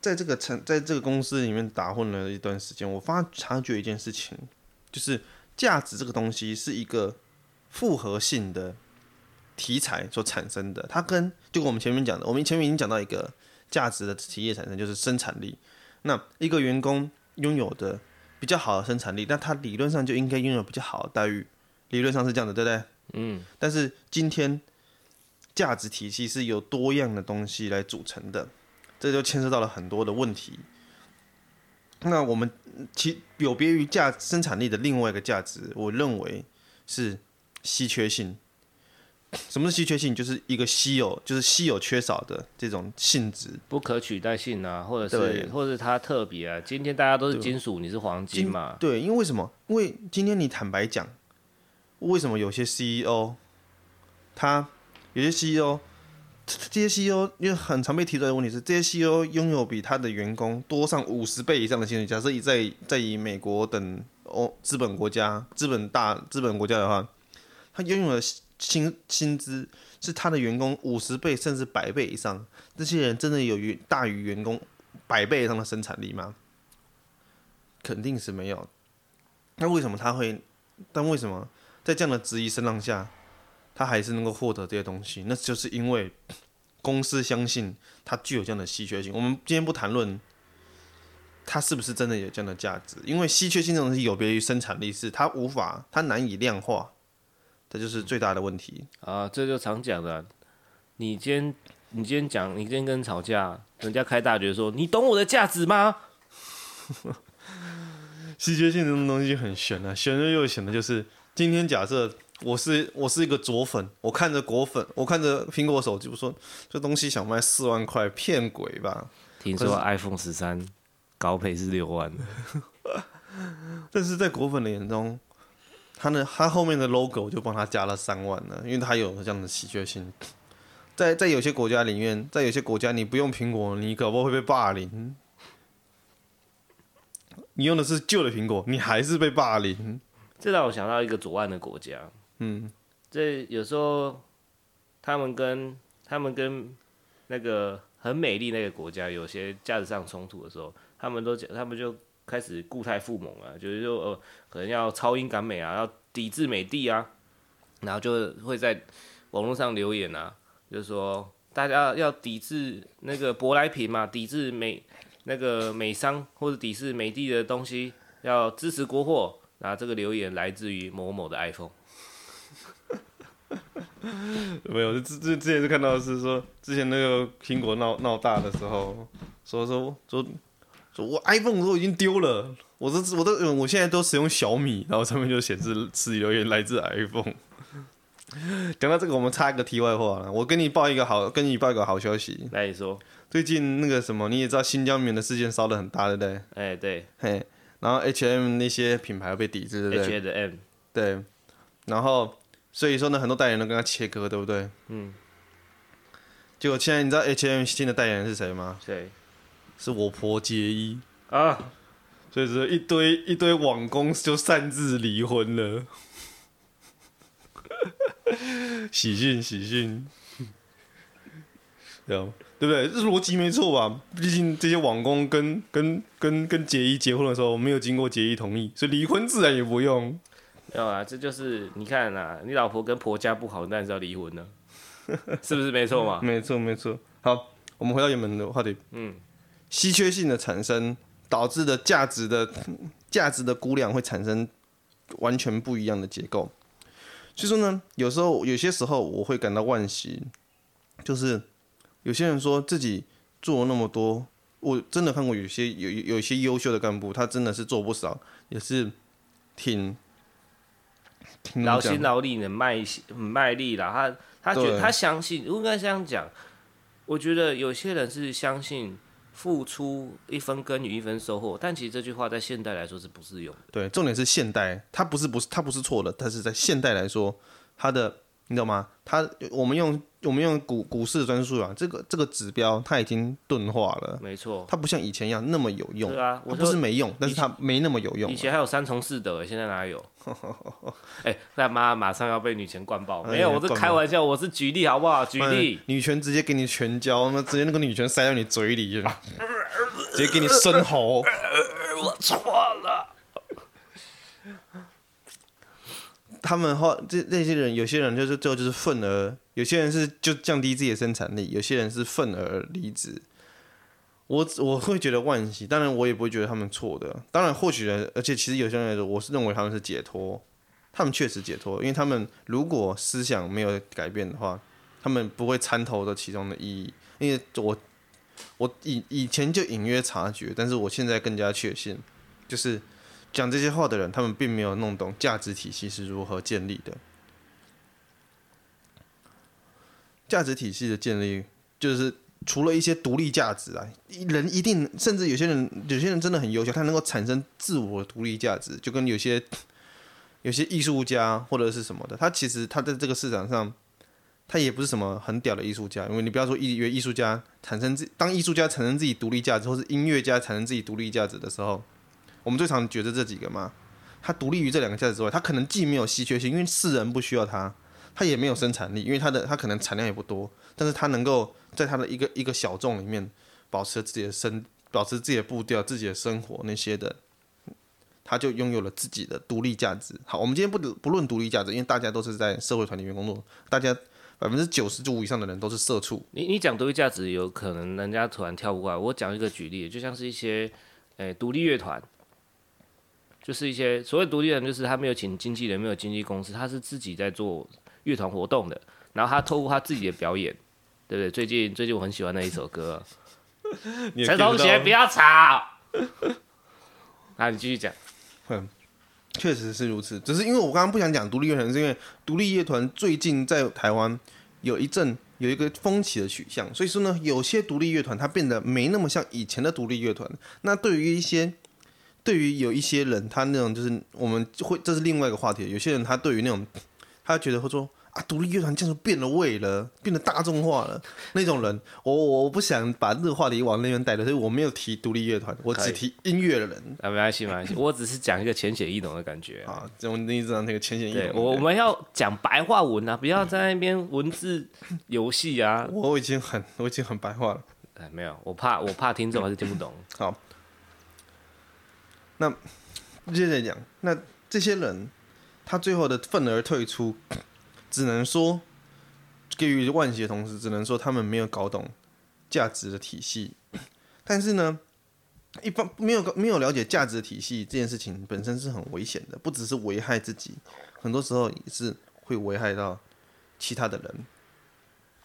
Speaker 1: 在这个城，在这个公司里面打混了一段时间，我发察觉一件事情，就是价值这个东西是一个复合性的题材所产生的。它跟就跟我们前面讲的，我们前面已经讲到一个价值的企业产生，就是生产力。那一个员工拥有的比较好的生产力，那他理论上就应该拥有比较好的待遇，理论上是这样的，对不对？嗯。但是今天。价值体系是由多样的东西来组成的，这就牵涉到了很多的问题。那我们其有别于价生产力的另外一个价值，我认为是稀缺性。什么是稀缺性？就是一个稀有，就是稀有缺少的这种性质，
Speaker 2: 不可取代性啊，或者是或者是它特别啊。今天大家都是金属，你是黄金嘛？
Speaker 1: 对，因为为什么？因为今天你坦白讲，为什么有些 CEO，他有些 CEO，这些 CEO 因为很常被提出来的问题是，这些 CEO 拥有比他的员工多上五十倍以上的薪水。假设以在在以美国等哦资本国家、资本大资本国家的话，他拥有的。薪薪资是他的员工五十倍甚至百倍以上，这些人真的有于大于员工百倍以上的生产力吗？肯定是没有。那为什么他会？但为什么在这样的质疑声浪下，他还是能够获得这些东西？那就是因为 公司相信他具有这样的稀缺性。我们今天不谈论他是不是真的有这样的价值，因为稀缺性这种东西有别于生产力，是它无法，它难以量化。这就是最大的问题
Speaker 2: 啊！这就常讲的，你今天你今天讲，你今天跟人吵架，人家开大绝说，你懂我的价值吗？
Speaker 1: 稀缺性这种东西很悬啊，悬而又玄的，就是今天假设我是我是一个左粉，我看着果粉，我看着苹果手机，我说这东西想卖四万块，骗鬼吧？
Speaker 2: 听说 iPhone 十三高配是六万，
Speaker 1: 但是在果粉的眼中。他呢？他后面的 logo 就帮他加了三万了，因为他有这样的稀缺性。在在有些国家里面，在有些国家你不用苹果，你搞不好会被霸凌。你用的是旧的苹果，你还是被霸凌。
Speaker 2: 这让我想到一个左岸的国家。
Speaker 1: 嗯，
Speaker 2: 这有时候他们跟他们跟那个很美丽那个国家有些价值上冲突的时候，他们都讲，他们就。开始固态复萌啊，就是说呃，可能要超英赶美啊，要抵制美帝啊，然后就会在网络上留言啊，就是说大家要抵制那个舶来品嘛，抵制美那个美商或者抵制美帝的东西，要支持国货。然后这个留言来自于某某的 iPhone。
Speaker 1: 没有，之之之前是看到的是说，之前那个苹果闹闹大的时候，说说说。说我 iPhone 都已经丢了，我都我都我现在都使用小米，然后上面就显示此留言来自 iPhone。讲到这个，我们插一个题外话了，我跟你报一个好，跟你报一个好消息。
Speaker 2: 来你说，
Speaker 1: 最近那个什么，你也知道新疆棉的事件烧的很大，对不对？
Speaker 2: 哎、欸，对，
Speaker 1: 嘿，然后 H&M 那些品牌被抵制，对不对
Speaker 2: ？H&M，
Speaker 1: 对，然后所以说呢，很多代言人都跟他切割，对不对？
Speaker 2: 嗯。
Speaker 1: 结果现在你知道 H&M 新的代言人是谁吗？
Speaker 2: 谁？
Speaker 1: 是我婆结衣
Speaker 2: 啊，
Speaker 1: 所以说一堆一堆网工就擅自离婚了，喜讯喜讯，对对不对？这逻辑没错吧？毕竟这些网工跟跟跟跟结衣结婚的时候没有经过结衣同意，所以离婚自然也不用。
Speaker 2: 没有啊，这就是你看啊，你老婆跟婆家不好，那你是要离婚呢？是不是没错嘛？
Speaker 1: 没错没错。好，我们回到原本的话题。嗯。稀缺性的产生导致的价值的价值的估量会产生完全不一样的结构，所以说呢，有时候有些时候我会感到惋惜，就是有些人说自己做了那么多，我真的看过有些有有一些优秀的干部，他真的是做不少，也是挺
Speaker 2: 劳心劳力的卖很卖力啦，他他觉得他相信，应该这样讲，我觉得有些人是相信。付出一分耕耘一分收获，但其实这句话在现代来说是不适用的。
Speaker 1: 对，重点是现代，它不是不是它不是错的，但是在现代来说，它的你知道吗？它我们用我们用股股市的专数啊，这个这个指标它已经钝化了。
Speaker 2: 没错，
Speaker 1: 它不像以前一样那么有用。
Speaker 2: 对啊，
Speaker 1: 我不是没用，但是它没那么有用。
Speaker 2: 以前还有三从四德，现在哪有？哎、欸，那妈马上要被女权灌爆。没有，我是开玩笑，我是举例好不好？举例，
Speaker 1: 女权直接给你全交，那直接那个女权塞到你嘴里，直接给你生喉。
Speaker 2: 我错了。
Speaker 1: 他们后这那些人，有些人就是最后就是愤而，有些人是就降低自己的生产力，有些人是愤而离职。我我会觉得惋惜，当然我也不会觉得他们错的。当然或许，而且其实有些人说，我是认为他们是解脱，他们确实解脱，因为他们如果思想没有改变的话，他们不会参透的其中的意义。因为我我以以前就隐约察觉，但是我现在更加确信，就是讲这些话的人，他们并没有弄懂价值体系是如何建立的。价值体系的建立，就是除了一些独立价值啊，人一定甚至有些人有些人真的很优秀，他能够产生自我独立价值，就跟有些有些艺术家或者是什么的，他其实他在这个市场上。他也不是什么很屌的艺术家，因为你不要说艺艺术家产生自当艺术家产生自己独立价值，或是音乐家产生自己独立价值的时候，我们最常觉得这几个嘛，他独立于这两个价值之外，他可能既没有稀缺性，因为世人不需要他，他也没有生产力，因为他的他可能产量也不多，但是他能够在他的一个一个小众里面保持自己的生，保持自己的步调、自己的生活那些的，他就拥有了自己的独立价值。好，我们今天不不论独立价值，因为大家都是在社会团里面工作，大家。百分之九十五以上的人都是社畜。
Speaker 2: 你你讲独立价值，有可能人家突然跳不过来。我讲一个举例，就像是一些诶独立乐团，就是一些所谓独立人，就是他没有请经纪人，没有经纪公司，他是自己在做乐团活动的。然后他透过他自己的表演，对不对？最近最近我很喜欢那一首歌，陈同学不要吵。啊，你继续讲。
Speaker 1: 嗯确实是如此，只是因为我刚刚不想讲独立乐团，是因为独立乐团最近在台湾有一阵有一个风起的取向，所以说呢，有些独立乐团它变得没那么像以前的独立乐团。那对于一些，对于有一些人，他那种就是我们会，这是另外一个话题。有些人他对于那种，他觉得会说。啊，独立乐团这样变了味了，变得大众化了。那种人，我我不想把这个话题往那边带的，所以我没有提独立乐团，我只提音乐的人。
Speaker 2: 啊，没关系，没关系，我只是讲一个浅显易懂的感觉啊。
Speaker 1: 这种你知道那个浅显易懂。
Speaker 2: 我我们要讲白话文啊，不要在那边文字游戏啊。
Speaker 1: 我已经很我已经很白话了。
Speaker 2: 哎，没有，我怕我怕听众还是听不懂。
Speaker 1: 好，那接着讲，那这些人他最后的愤而退出。只能说，给予惋惜的同时，只能说他们没有搞懂价值的体系。但是呢，一般没有没有了解价值的体系这件事情本身是很危险的，不只是危害自己，很多时候也是会危害到其他的人。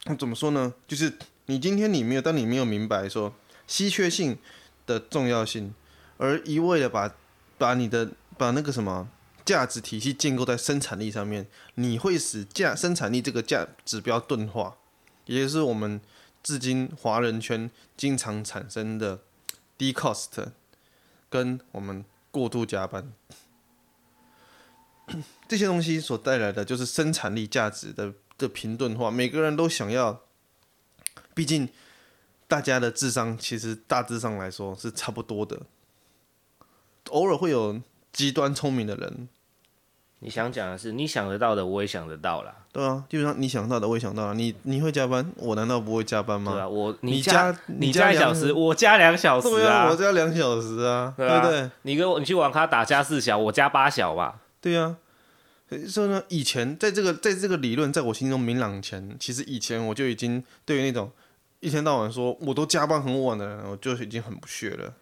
Speaker 1: 那怎么说呢？就是你今天你没有，当你没有明白说稀缺性的重要性，而一味的把把你的把那个什么。价值体系建构在生产力上面，你会使价生产力这个价指标钝化，也就是我们至今华人圈经常产生的低 cost 跟我们过度加班 这些东西所带来的，就是生产力价值的的平钝化。每个人都想要，毕竟大家的智商其实大致上来说是差不多的，偶尔会有极端聪明的人。
Speaker 2: 你想讲的是，你想得到的，我也想得到了。
Speaker 1: 对啊，基本上你想到的，我也想到了。你你会加班，我难道不会加班吗？
Speaker 2: 对啊，我你加你加一小时，我加两小时啊，
Speaker 1: 我加两小时啊，对不对？
Speaker 2: 你跟我你去网咖打加四小，我加八小吧。
Speaker 1: 对啊，所以呢，以前在这个在这个理论在我心中明朗前，其实以前我就已经对于那种一天到晚说我都加班很晚的人，我就已经很不屑了。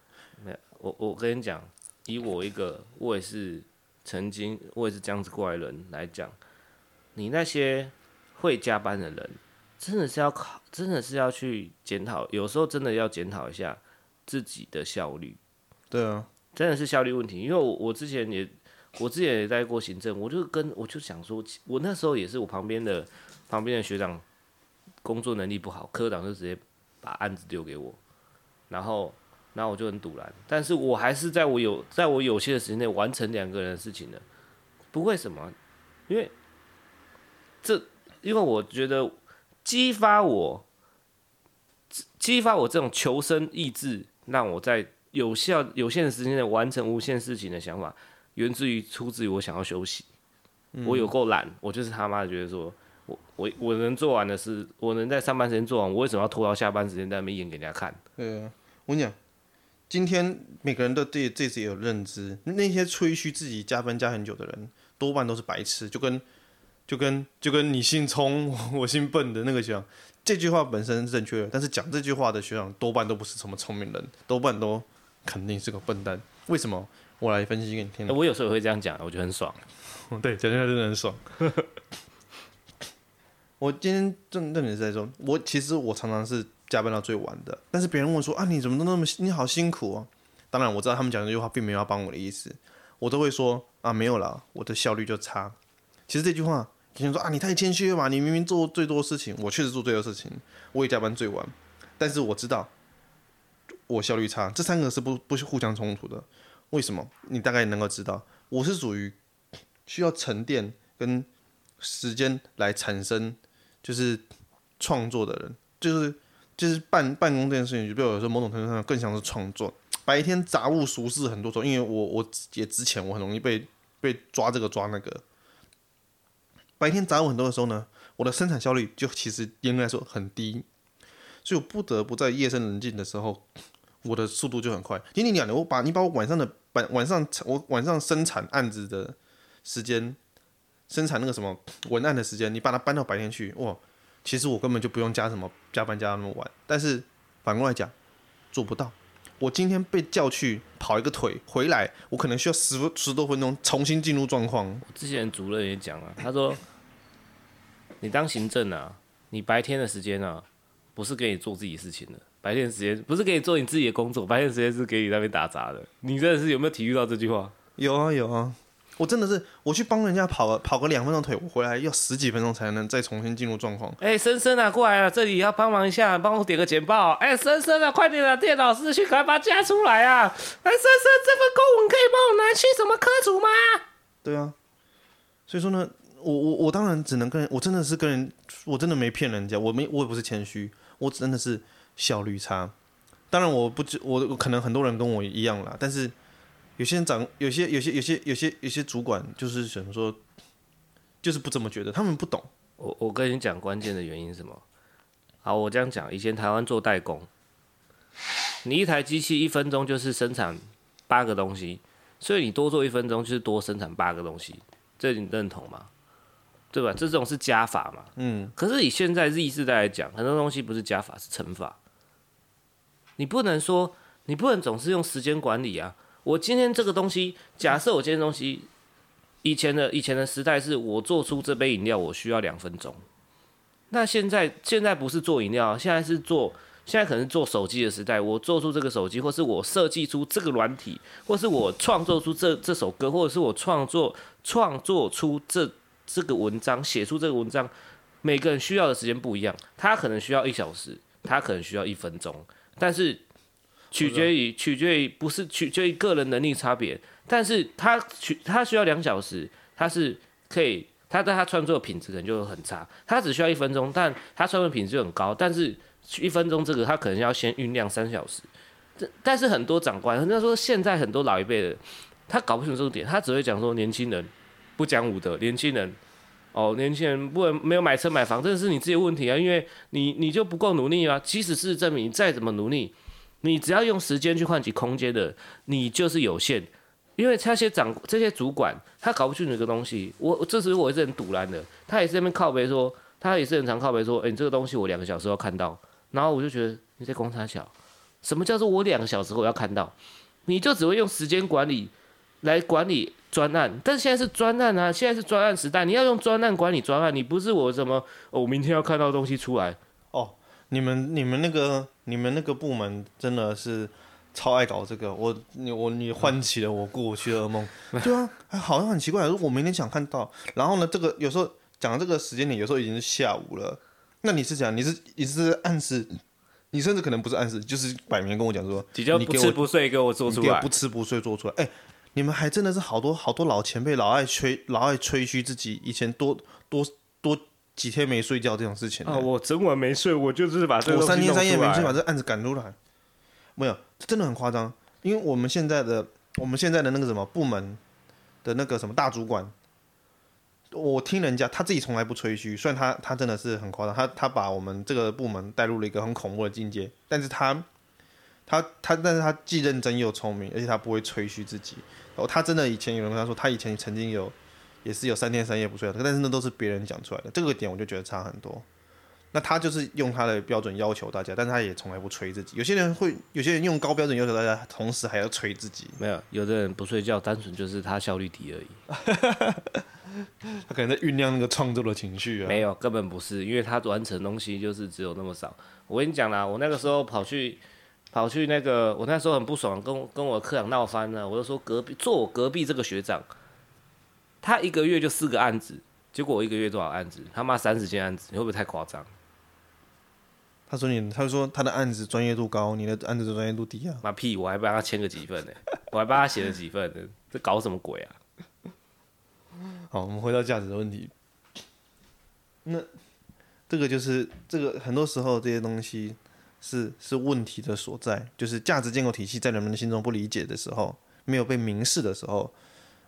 Speaker 2: 没有，我我跟你讲，以我一个，我也是。曾经我也是这样子过来人来讲，你那些会加班的人，真的是要考，真的是要去检讨，有时候真的要检讨一下自己的效率。
Speaker 1: 对啊，
Speaker 2: 真的是效率问题。因为我我之前也我之前也在过行政，我就跟我就想说，我那时候也是我旁边的旁边的学长工作能力不好，科长就直接把案子丢给我，然后。然后我就很堵然，但是我还是在我有在我有限的时间内完成两个人的事情的，不为什么？因为这，因为我觉得激发我，激发我这种求生意志，让我在有效有限的时间内完成无限事情的想法，源自于出自于我想要休息。嗯、我有够懒，我就是他妈的觉得说，我我我能做完的事，我能在上班时间做完，我为什么要拖到下班时间在那边演给人家看？
Speaker 1: 对啊，我跟你讲。今天每个人都对自己有认知，那些吹嘘自己加班加很久的人，多半都是白痴，就跟就跟就跟你姓聪，我姓笨的那个学长，这句话本身是正确的，但是讲这句话的学长多半都不是什么聪明人，多半都肯定是个笨蛋。为什么？我来分析给你听。
Speaker 2: 我有时候也会这样讲，我觉得很爽。
Speaker 1: 对，讲起来真的很爽。我今天正正经是在说，我其实我常常是。加班到最晚的，但是别人问说啊，你怎么都那么你好辛苦啊？当然我知道他们讲这句话并没有要帮我的意思，我都会说啊，没有啦，我的效率就差。其实这句话听说啊，你太谦虚了吧？你明明做最多事情，我确实做最多事情，我也加班最晚，但是我知道我效率差，这三个是不不是互相冲突的。为什么？你大概能够知道，我是属于需要沉淀跟时间来产生就是创作的人，就是就是办办公这件事情，就比如说某种程度上更像是创作。白天杂物俗事很多种，因为我我也之前我很容易被被抓这个抓那个。白天杂物很多的时候呢，我的生产效率就其实应该说很低，所以我不得不在夜深人静的时候。我的速度就很快，听你讲的，我把你把我晚上的晚晚上我晚上生产案子的时间，生产那个什么文案的时间，你把它搬到白天去，哇，其实我根本就不用加什么加班加那么晚。但是反过来讲，做不到。我今天被叫去跑一个腿回来，我可能需要十十多分钟重新进入状况。我
Speaker 2: 之前主任也讲了，他说，你当行政啊，你白天的时间啊，不是给你做自己事情的。白天时间不是给你做你自己的工作，白天时间是给你那边打杂的。你真的是有没有体会到这句话？
Speaker 1: 有啊有啊，我真的是我去帮人家跑了跑个两分钟腿，我回来要十几分钟才能再重新进入状况。
Speaker 2: 哎、欸，森森啊，过来了，这里要帮忙一下，帮我点个简报。哎、欸，森森啊，快点啊，电脑师去赶快把它加出来啊！哎、欸，森森，这份公文可以帮我拿去什么科组吗？
Speaker 1: 对啊，所以说呢，我我我当然只能跟人，我真的是跟人，我真的没骗人家，我没我也不是谦虚，我真的是。效率差，当然我不知我可能很多人跟我一样啦，但是有些人长有些有些有些有些有些主管就是想说，就是不这么觉得，他们不懂。
Speaker 2: 我我跟你讲关键的原因是什么？好，我这样讲，以前台湾做代工，你一台机器一分钟就是生产八个东西，所以你多做一分钟就是多生产八个东西，这你认同吗？对吧？这种是加法嘛？嗯。可是以现在 Z 世代来讲，很多东西不是加法，是乘法。你不能说，你不能总是用时间管理啊！我今天这个东西，假设我今天东西，以前的以前的时代是我做出这杯饮料，我需要两分钟。那现在现在不是做饮料，现在是做，现在可能做手机的时代。我做出这个手机，或是我设计出这个软体，或是我创作出这这首歌，或者是我创作创作出这这个文章，写出这个文章，每个人需要的时间不一样，他可能需要一小时，他可能需要一分钟。但是取决于取决于不是取决于个人能力差别，但是他取他需要两小时，他是可以，他在他创作品质可能就很差，他只需要一分钟，但他创作品质就很高，但是一分钟这个他可能要先酝酿三小时，这但是很多长官，人家说现在很多老一辈的，他搞不清楚这个点，他只会讲说年轻人不讲武德，年轻人。哦，年轻人不能没有买车买房，这是你自己的问题啊！因为你你就不够努力啊。即使事实证明你再怎么努力，你只要用时间去换取空间的，你就是有限。因为这些长这些主管，他搞不清楚这个东西。我这是我也是很堵拦的，他也是在那边靠背说，他也是很常靠背说，哎，你这个东西我两个小时要看到。然后我就觉得你在公差小，什么叫做我两个小时我要看到？你就只会用时间管理来管理。专案，但现在是专案啊！现在是专案时代，你要用专案管理专案，你不是我什么？哦，我明天要看到东西出
Speaker 1: 来。你们、你们那个、你们那个部门真的是超爱搞这个。我、你、我、你唤起了我过去的噩梦。对啊，好像很奇怪，我明天想看到，然后呢，这个有时候讲的这个时间点，有时候已经是下午了。那你是讲你是你是暗示，你甚至可能不是暗示，就是摆明跟我讲说，
Speaker 2: 你就不吃不睡给我做出来，
Speaker 1: 不吃不睡做出来，哎、欸。你们还真的是好多好多老前辈，老爱吹，老爱吹嘘自己以前多多多几天没睡觉这种事情。
Speaker 2: 啊，我整晚没睡，我就是把这个
Speaker 1: 我三天三夜没睡，把这案子赶出来。没有，真的很夸张。因为我们现在的我们现在的那个什么部门的那个什么大主管，我听人家他自己从来不吹嘘，虽然他他真的是很夸张，他他把我们这个部门带入了一个很恐怖的境界，但是他他他但是他既认真又聪明，而且他不会吹嘘自己。然后，他真的以前有人跟他说，他以前曾经有，也是有三天三夜不睡的，但是那都是别人讲出来的。这个点我就觉得差很多。那他就是用他的标准要求大家，但他也从来不催自己。有些人会，有些人用高标准要求大家，同时还要催自己。
Speaker 2: 没有，有的人不睡觉，单纯就是他效率低而已。
Speaker 1: 他可能在酝酿那个创作的情绪啊。
Speaker 2: 没有，根本不是，因为他完成东西就是只有那么少。我跟你讲啦，我那个时候跑去。跑去那个，我那时候很不爽，跟跟我科长闹翻了。我就说隔壁坐我隔壁这个学长，他一个月就四个案子，结果我一个月多少案子？他妈三十件案子，你会不会太夸张？
Speaker 1: 他说你，他说他的案子专业度高，你的案子的专业度低啊。
Speaker 2: 妈屁！我还帮他签个几份呢，我还帮他写了几份呢，这搞什么鬼啊？
Speaker 1: 好，我们回到价值的问题。那这个就是这个很多时候这些东西是是问题的所在，就是价值建构体系在人们的心中不理解的时候，没有被明示的时候，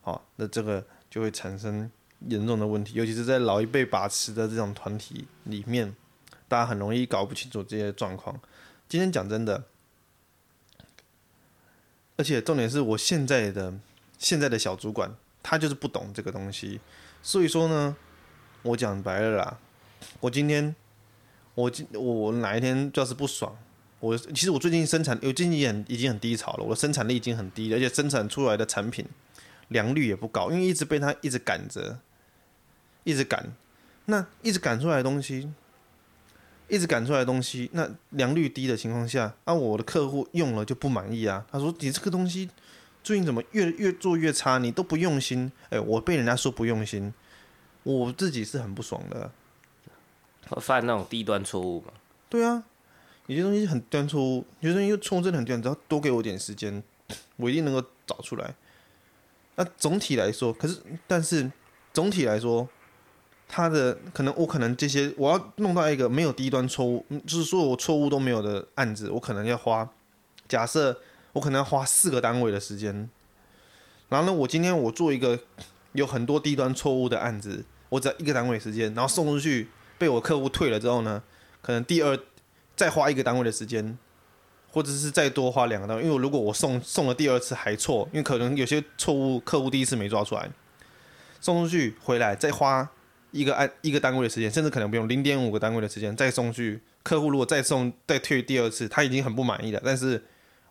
Speaker 1: 好，那这个就会产生严重的问题，尤其是在老一辈把持的这种团体里面，大家很容易搞不清楚这些状况。今天讲真的，而且重点是我现在的现在的小主管，他就是不懂这个东西，所以说呢。我讲白了啦，我今天，我今我哪一天要是不爽，我其实我最近生产，我最近很已经很低潮了，我的生产力已经很低，而且生产出来的产品良率也不高，因为一直被他一直赶着，一直赶，那一直赶出来的东西，一直赶出来的东西，那良率低的情况下，啊，我的客户用了就不满意啊，他说你这个东西最近怎么越越做越差，你都不用心，哎、欸，我被人家说不用心。我自己是很不爽的，
Speaker 2: 犯那种低端错误嘛？
Speaker 1: 对啊，有些东西很端错误，有些东西错误真的很低端，只要多给我点时间，我一定能够找出来。那总体来说，可是但是总体来说，他的可能我可能这些我要弄到一个没有低端错误，就是说我错误都没有的案子，我可能要花，假设我可能要花四个单位的时间。然后呢，我今天我做一个有很多低端错误的案子。我只要一个单位时间，然后送出去被我客户退了之后呢，可能第二再花一个单位的时间，或者是再多花两个单位，因为如果我送送了第二次还错，因为可能有些错误客户第一次没抓出来，送出去回来再花一个按一个单位的时间，甚至可能不用零点五个单位的时间再送去客户，如果再送再退第二次，他已经很不满意了，但是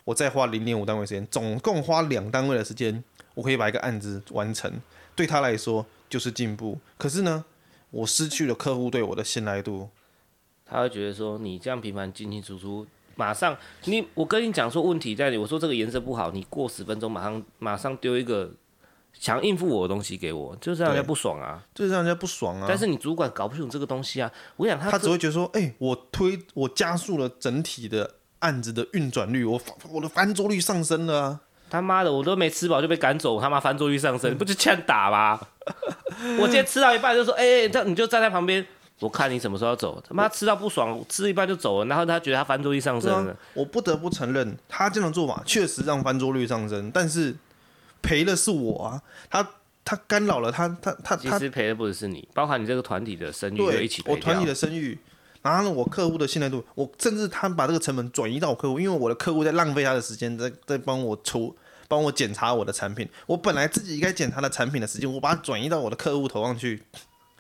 Speaker 1: 我再花零点五单位时间，总共花两单位的时间，我可以把一个案子完成，对他来说。就是进步，可是呢，我失去了客户对我的信赖度，
Speaker 2: 他会觉得说你这样频繁进进出出，马上你我跟你讲说问题在你，我说这个颜色不好，你过十分钟马上马上丢一个想应付我的东西给我，就是让人家不爽啊，
Speaker 1: 就是让人家不爽啊。
Speaker 2: 但是你主管搞不清楚这个东西啊，我想他
Speaker 1: 他只会觉得说，哎、欸，我推我加速了整体的案子的运转率，我我的翻桌率上升了啊。
Speaker 2: 他妈的，我都没吃饱就被赶走，他妈翻桌率上升，你不就欠打吗？我今天吃到一半就说，哎、欸，这你就站在旁边，我看你什么时候要走。他妈吃到不爽，吃一半就走了，然后他觉得他翻桌率上升了。
Speaker 1: 我不得不承认，他这种做法确实让翻桌率上升，但是赔的是我啊，他他干扰了他他他。
Speaker 2: 其实赔的不只是你，包含你这个团体的声誉，一起赔。
Speaker 1: 我团体的声誉，然后呢，我客户的信赖度，我甚至他把这个成本转移到我客户，因为我的客户在浪费他的时间，在在帮我出。帮我检查我的产品，我本来自己应该检查的产品的时间，我把它转移到我的客户头上去。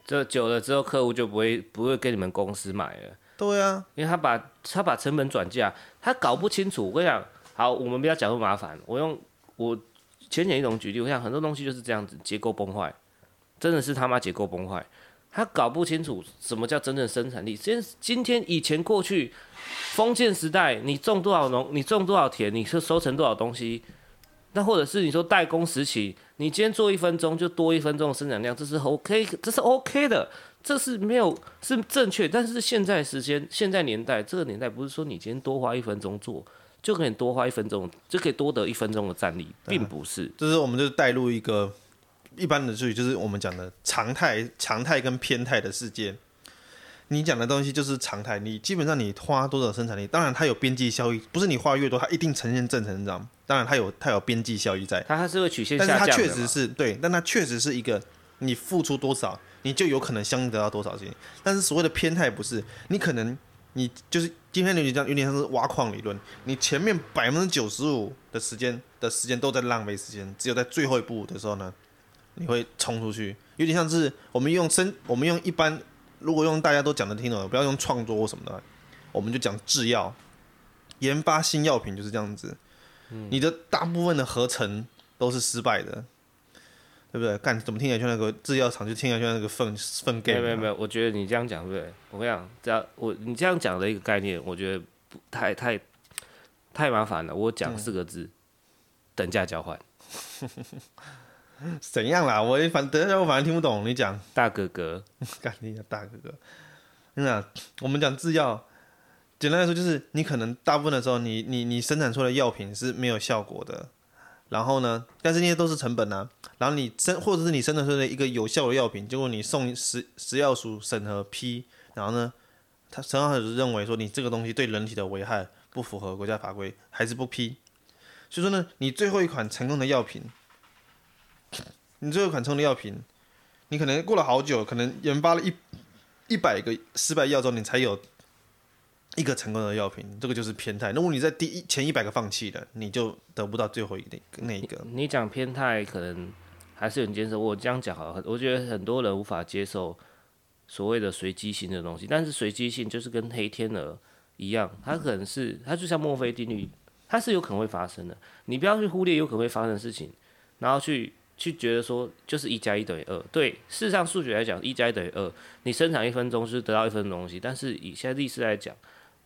Speaker 2: 这久了之后，客户就不会不会跟你们公司买了。
Speaker 1: 对啊，
Speaker 2: 因为他把他把成本转嫁，他搞不清楚。我跟你讲，好，我们不要讲那么麻烦。我用我浅显易懂举例，我想很多东西就是这样子，结构崩坏，真的是他妈结构崩坏。他搞不清楚什么叫真正生产力。今今天以前过去封建时代，你种多少农，你种多少田，你是收成多少东西。那或者是你说代工时期，你今天做一分钟就多一分钟的生产量，这是 OK，这是 OK 的，这是没有是正确。但是现在时间，现在年代，这个年代不是说你今天多花一分钟做就可以多花一分钟，就可以多得一分钟的战力，并不是。
Speaker 1: 就是我们就带入一个一般的术语，就是我们讲的常态、常态跟偏态的世界。你讲的东西就是常态，你基本上你花多少生产力，当然它有边际效益，不是你花越多，它一定呈现正成长。当然它有它有边际效益在，
Speaker 2: 它还是会曲线下降。
Speaker 1: 但是它确实是对，但它确实是一个你付出多少，你就有可能相应得到多少钱。但是所谓的偏态不是，你可能你就是今天你讲有点像是挖矿理论，你前面百分之九十五的时间的时间都在浪费时间，只有在最后一步的时候呢，你会冲出去，有点像是我们用生，我们用一般。如果用大家都讲的听懂，不要用创作或什么的，我们就讲制药、研发新药品就是这样子。嗯、你的大部分的合成都是失败的，对不对？干怎么听起来像那个制药厂，就听起来像那个粪粪 game。
Speaker 2: 没有没有，我觉得你这样讲对不对？我跟你讲，这样我你这样讲的一个概念，我觉得不太太太麻烦了。我讲四个字：嗯、等价交换。
Speaker 1: 怎样啦？我反等一下，我反正听不懂你讲。
Speaker 2: 大哥哥，
Speaker 1: 干你个大哥哥！那我们讲制药，简单来说就是你可能大部分的时候你，你你你生产出来的药品是没有效果的。然后呢，但是那些都是成本啊。然后你生或者是你生产出来的一个有效的药品，结果你送食食药署审核批，然后呢，他审核署认为说你这个东西对人体的危害不符合国家法规，还是不批。所以说呢，你最后一款成功的药品。你最后一款成功的药品，你可能过了好久，可能研发了一一百个失败药之后，你才有一个成功的药品。这个就是偏态。如果你在第一前一百个放弃了，你就得不到最后一个那一个。
Speaker 2: 你讲偏态，可能还是有人接受。我这样讲好了，我觉得很多人无法接受所谓的随机性的东西。但是随机性就是跟黑天鹅一样，它可能是它就像墨菲定律，它是有可能会发生的。你不要去忽略有可能会发生的事情，然后去。去觉得说就是一加一等于二，对，事实上数学来讲，一加一等于二，你生产一分钟就是得到一分钟东西。但是以现在历史来讲，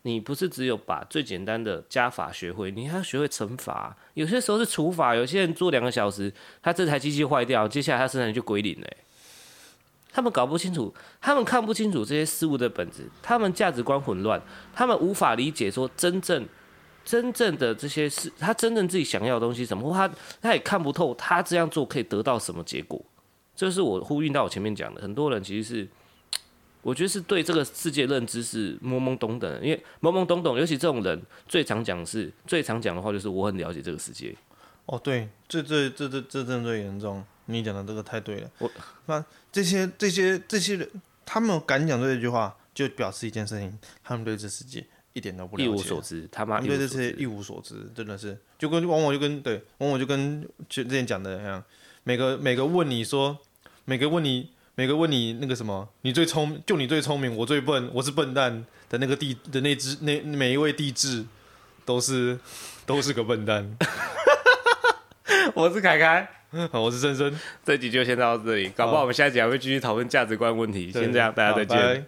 Speaker 2: 你不是只有把最简单的加法学会，你还要学会乘法。有些时候是除法，有些人做两个小时，他这台机器坏掉，接下来他生产就归零了。他们搞不清楚，他们看不清楚这些事物的本质，他们价值观混乱，他们无法理解说真正。真正的这些事，他真正自己想要的东西什么，或他他也看不透，他这样做可以得到什么结果？这是我呼应到我前面讲的，很多人其实是，我觉得是对这个世界认知是懵懵懂懂的，因为懵懵懂懂，尤其这种人最常讲是，最常讲的话就是我很了解这个世界。
Speaker 1: 哦，对，这这这这这真的最严重，你讲的这个太对了。我那这些这些这些人，他们敢讲这句话，就表示一件事情，他们对这世界。一点都不了解，一无所知，他妈对这些一无所知，真的是就跟往往就跟对往往就跟之前讲的一样，每个每个问你说，每个问你每个问你那个什么，你最聪就你最聪明，我最笨，我是笨蛋的那个地的那只那每一位地质都是都是个笨蛋。
Speaker 2: 我是凯凯，
Speaker 1: 我是森森，
Speaker 2: 这集就先到这里，搞不好我们下一集还会继续讨论价值观问题。先这样，大家再见。